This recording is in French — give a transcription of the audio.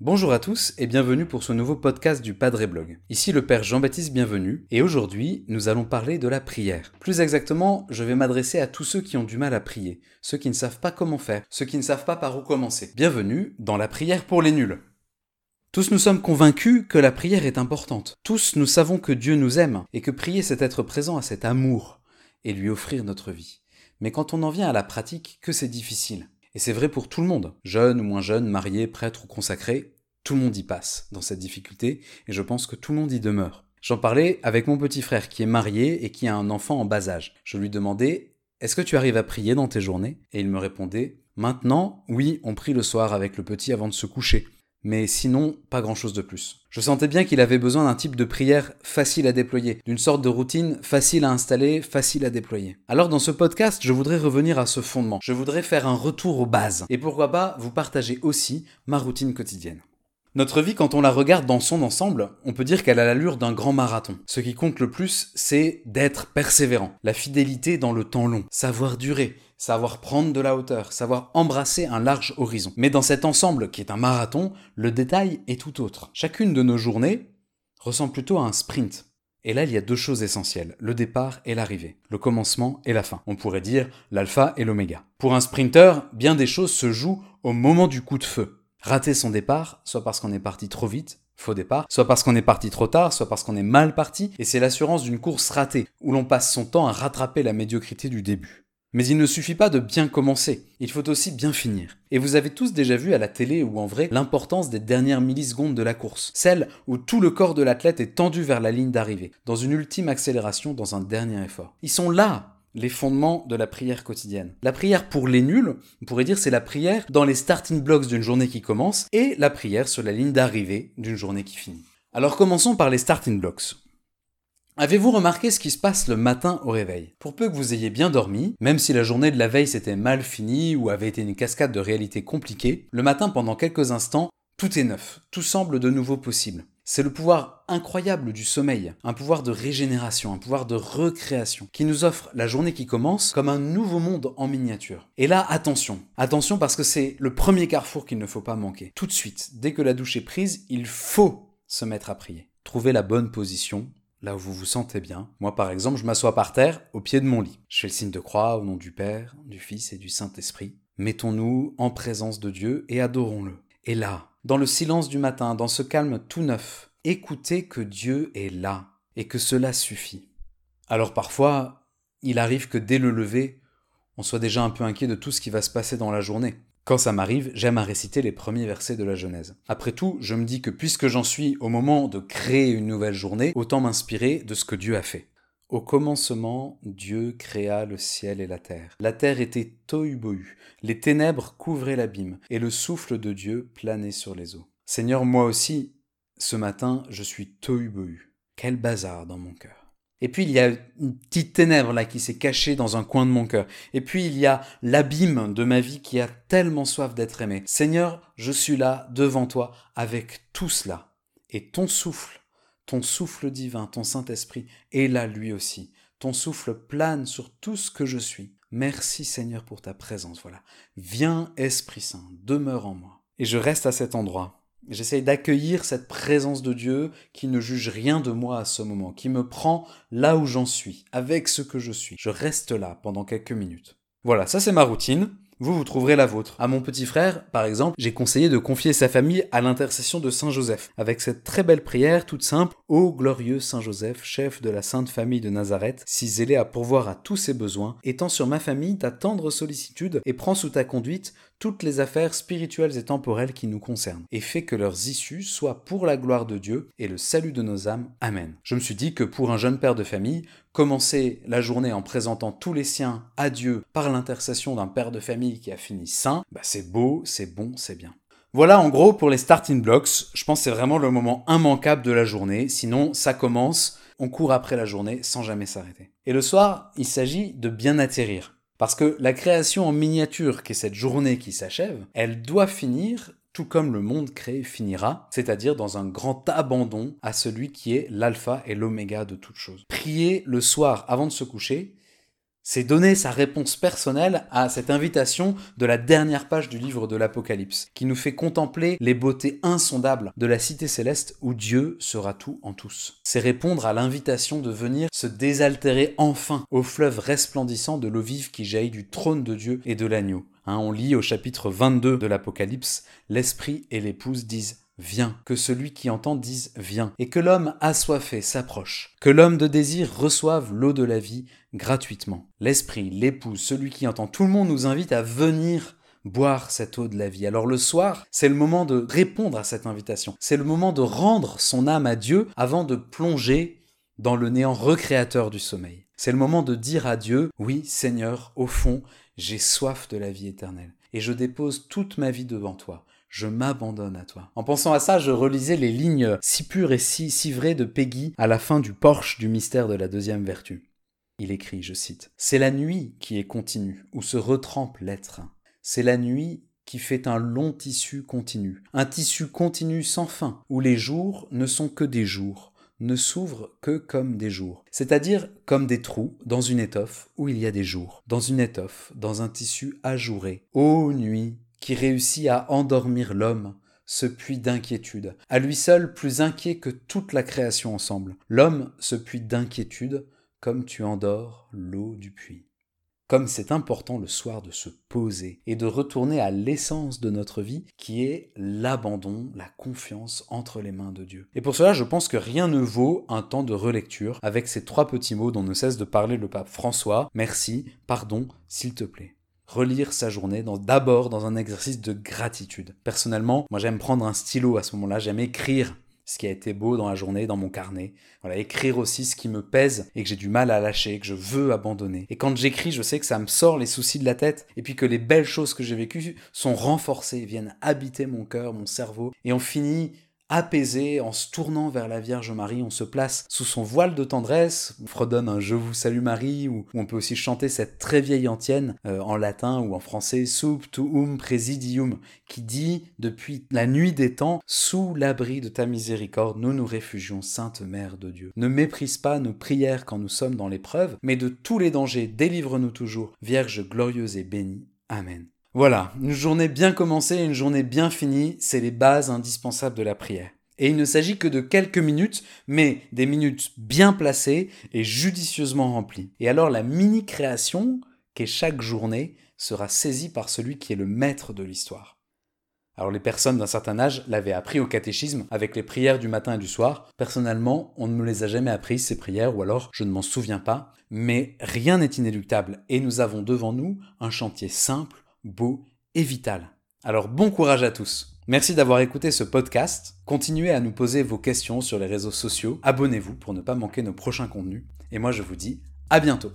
Bonjour à tous et bienvenue pour ce nouveau podcast du Padre Blog. Ici le Père Jean-Baptiste Bienvenu et aujourd'hui nous allons parler de la prière. Plus exactement, je vais m'adresser à tous ceux qui ont du mal à prier, ceux qui ne savent pas comment faire, ceux qui ne savent pas par où commencer. Bienvenue dans la prière pour les nuls. Tous nous sommes convaincus que la prière est importante. Tous nous savons que Dieu nous aime et que prier c'est être présent à cet amour et lui offrir notre vie. Mais quand on en vient à la pratique, que c'est difficile. Et c'est vrai pour tout le monde, jeune ou moins jeune, marié, prêtre ou consacré, tout le monde y passe dans cette difficulté, et je pense que tout le monde y demeure. J'en parlais avec mon petit frère qui est marié et qui a un enfant en bas âge. Je lui demandais Est-ce que tu arrives à prier dans tes journées? Et il me répondait Maintenant, oui, on prie le soir avec le petit avant de se coucher mais sinon, pas grand-chose de plus. Je sentais bien qu'il avait besoin d'un type de prière facile à déployer, d'une sorte de routine facile à installer, facile à déployer. Alors dans ce podcast, je voudrais revenir à ce fondement. Je voudrais faire un retour aux bases. Et pourquoi pas vous partager aussi ma routine quotidienne. Notre vie, quand on la regarde dans son ensemble, on peut dire qu'elle a l'allure d'un grand marathon. Ce qui compte le plus, c'est d'être persévérant, la fidélité dans le temps long, savoir durer, savoir prendre de la hauteur, savoir embrasser un large horizon. Mais dans cet ensemble qui est un marathon, le détail est tout autre. Chacune de nos journées ressemble plutôt à un sprint. Et là, il y a deux choses essentielles, le départ et l'arrivée, le commencement et la fin. On pourrait dire l'alpha et l'oméga. Pour un sprinter, bien des choses se jouent au moment du coup de feu. Rater son départ, soit parce qu'on est parti trop vite, faux départ, soit parce qu'on est parti trop tard, soit parce qu'on est mal parti, et c'est l'assurance d'une course ratée, où l'on passe son temps à rattraper la médiocrité du début. Mais il ne suffit pas de bien commencer, il faut aussi bien finir. Et vous avez tous déjà vu à la télé ou en vrai l'importance des dernières millisecondes de la course, celle où tout le corps de l'athlète est tendu vers la ligne d'arrivée, dans une ultime accélération, dans un dernier effort. Ils sont là, les fondements de la prière quotidienne. La prière pour les nuls, on pourrait dire c'est la prière dans les starting blocks d'une journée qui commence et la prière sur la ligne d'arrivée d'une journée qui finit. Alors commençons par les starting blocks. Avez-vous remarqué ce qui se passe le matin au réveil? Pour peu que vous ayez bien dormi, même si la journée de la veille s'était mal finie ou avait été une cascade de réalités compliquées, le matin pendant quelques instants, tout est neuf, tout semble de nouveau possible. C'est le pouvoir incroyable du sommeil, un pouvoir de régénération, un pouvoir de recréation, qui nous offre la journée qui commence comme un nouveau monde en miniature. Et là, attention, attention parce que c'est le premier carrefour qu'il ne faut pas manquer. Tout de suite, dès que la douche est prise, il faut se mettre à prier. Trouver la bonne position, là où vous vous sentez bien. Moi, par exemple, je m'assois par terre, au pied de mon lit. Je fais le signe de croix au nom du Père, du Fils et du Saint-Esprit. Mettons-nous en présence de Dieu et adorons-le. Et là, dans le silence du matin, dans ce calme tout neuf, écoutez que Dieu est là et que cela suffit. Alors parfois, il arrive que dès le lever, on soit déjà un peu inquiet de tout ce qui va se passer dans la journée. Quand ça m'arrive, j'aime à réciter les premiers versets de la Genèse. Après tout, je me dis que puisque j'en suis au moment de créer une nouvelle journée, autant m'inspirer de ce que Dieu a fait. Au commencement, Dieu créa le ciel et la terre. La terre était tohu-bohu, les ténèbres couvraient l'abîme, et le souffle de Dieu planait sur les eaux. Seigneur, moi aussi, ce matin, je suis tohu-bohu. Quel bazar dans mon cœur. Et puis il y a une petite ténèbre là qui s'est cachée dans un coin de mon cœur. Et puis il y a l'abîme de ma vie qui a tellement soif d'être aimé. Seigneur, je suis là devant toi avec tout cela. Et ton souffle ton souffle divin, ton Saint-Esprit est là lui aussi. Ton souffle plane sur tout ce que je suis. Merci Seigneur pour ta présence. Voilà. Viens Esprit Saint, demeure en moi. Et je reste à cet endroit. J'essaye d'accueillir cette présence de Dieu qui ne juge rien de moi à ce moment, qui me prend là où j'en suis, avec ce que je suis. Je reste là pendant quelques minutes. Voilà, ça c'est ma routine vous, vous trouverez la vôtre. À mon petit frère, par exemple, j'ai conseillé de confier sa famille à l'intercession de Saint Joseph, avec cette très belle prière toute simple Ô glorieux Saint Joseph, chef de la sainte famille de Nazareth, si zélé à pourvoir à tous ses besoins, étends sur ma famille ta tendre sollicitude et prends sous ta conduite toutes les affaires spirituelles et temporelles qui nous concernent, et fais que leurs issues soient pour la gloire de Dieu et le salut de nos âmes. Amen. Je me suis dit que pour un jeune père de famille, commencer la journée en présentant tous les siens à Dieu par l'intercession d'un père de famille qui a fini saint, bah c'est beau, c'est bon, c'est bien. Voilà en gros pour les starting blocks, je pense que c'est vraiment le moment immanquable de la journée, sinon ça commence, on court après la journée sans jamais s'arrêter. Et le soir, il s'agit de bien atterrir. Parce que la création en miniature, qui est cette journée qui s'achève, elle doit finir tout comme le monde créé finira, c'est-à-dire dans un grand abandon à celui qui est l'alpha et l'oméga de toute chose. Prier le soir avant de se coucher, C'est donner sa réponse personnelle à cette invitation de la dernière page du livre de l'Apocalypse, qui nous fait contempler les beautés insondables de la cité céleste où Dieu sera tout en tous. C'est répondre à l'invitation de venir se désaltérer enfin au fleuve resplendissant de l'eau vive qui jaillit du trône de Dieu et de l'agneau. Hein, on lit au chapitre 22 de l'Apocalypse, l'Esprit et l'épouse disent Viens, que celui qui entend dise Viens, et que l'homme assoiffé s'approche, que l'homme de désir reçoive l'eau de la vie gratuitement. L'Esprit, l'épouse, celui qui entend, tout le monde nous invite à venir boire cette eau de la vie. Alors le soir, c'est le moment de répondre à cette invitation, c'est le moment de rendre son âme à Dieu avant de plonger dans le néant recréateur du sommeil. C'est le moment de dire à Dieu, oui Seigneur, au fond, j'ai soif de la vie éternelle, et je dépose toute ma vie devant toi je m'abandonne à toi. En pensant à ça, je relisais les lignes si pures et si, si vraies de Peggy à la fin du Porche du mystère de la deuxième vertu. Il écrit, je cite, C'est la nuit qui est continue, où se retrempe l'être. C'est la nuit qui fait un long tissu continu, un tissu continu sans fin, où les jours ne sont que des jours, ne s'ouvrent que comme des jours, c'est-à-dire comme des trous dans une étoffe où il y a des jours, dans une étoffe, dans un tissu ajouré. Ô nuit qui réussit à endormir l'homme, ce puits d'inquiétude, à lui seul plus inquiet que toute la création ensemble. L'homme, ce puits d'inquiétude, comme tu endors l'eau du puits. Comme c'est important le soir de se poser et de retourner à l'essence de notre vie, qui est l'abandon, la confiance entre les mains de Dieu. Et pour cela, je pense que rien ne vaut un temps de relecture avec ces trois petits mots dont ne cesse de parler le pape François, merci, pardon, s'il te plaît relire sa journée d'abord dans un exercice de gratitude. Personnellement, moi j'aime prendre un stylo à ce moment-là, j'aime écrire ce qui a été beau dans la journée, dans mon carnet. Voilà, écrire aussi ce qui me pèse et que j'ai du mal à lâcher, que je veux abandonner. Et quand j'écris, je sais que ça me sort les soucis de la tête et puis que les belles choses que j'ai vécues sont renforcées, viennent habiter mon cœur, mon cerveau et on finit apaisé, en se tournant vers la Vierge Marie, on se place sous son voile de tendresse, on fredonne un Je vous salue Marie, ou, on peut aussi chanter cette très vieille antienne euh, en latin ou en français, Sub tuum presidium, qui dit Depuis la nuit des temps, sous l'abri de ta miséricorde, nous nous réfugions, Sainte Mère de Dieu. Ne méprise pas nos prières quand nous sommes dans l'épreuve, mais de tous les dangers, délivre-nous toujours, Vierge glorieuse et bénie. Amen. Voilà, une journée bien commencée et une journée bien finie, c'est les bases indispensables de la prière. Et il ne s'agit que de quelques minutes, mais des minutes bien placées et judicieusement remplies. Et alors la mini-création, qu'est chaque journée, sera saisie par celui qui est le maître de l'histoire. Alors les personnes d'un certain âge l'avaient appris au catéchisme avec les prières du matin et du soir. Personnellement, on ne me les a jamais apprises ces prières, ou alors je ne m'en souviens pas. Mais rien n'est inéluctable, et nous avons devant nous un chantier simple beau et vital. Alors bon courage à tous. Merci d'avoir écouté ce podcast. Continuez à nous poser vos questions sur les réseaux sociaux. Abonnez-vous pour ne pas manquer nos prochains contenus. Et moi je vous dis à bientôt.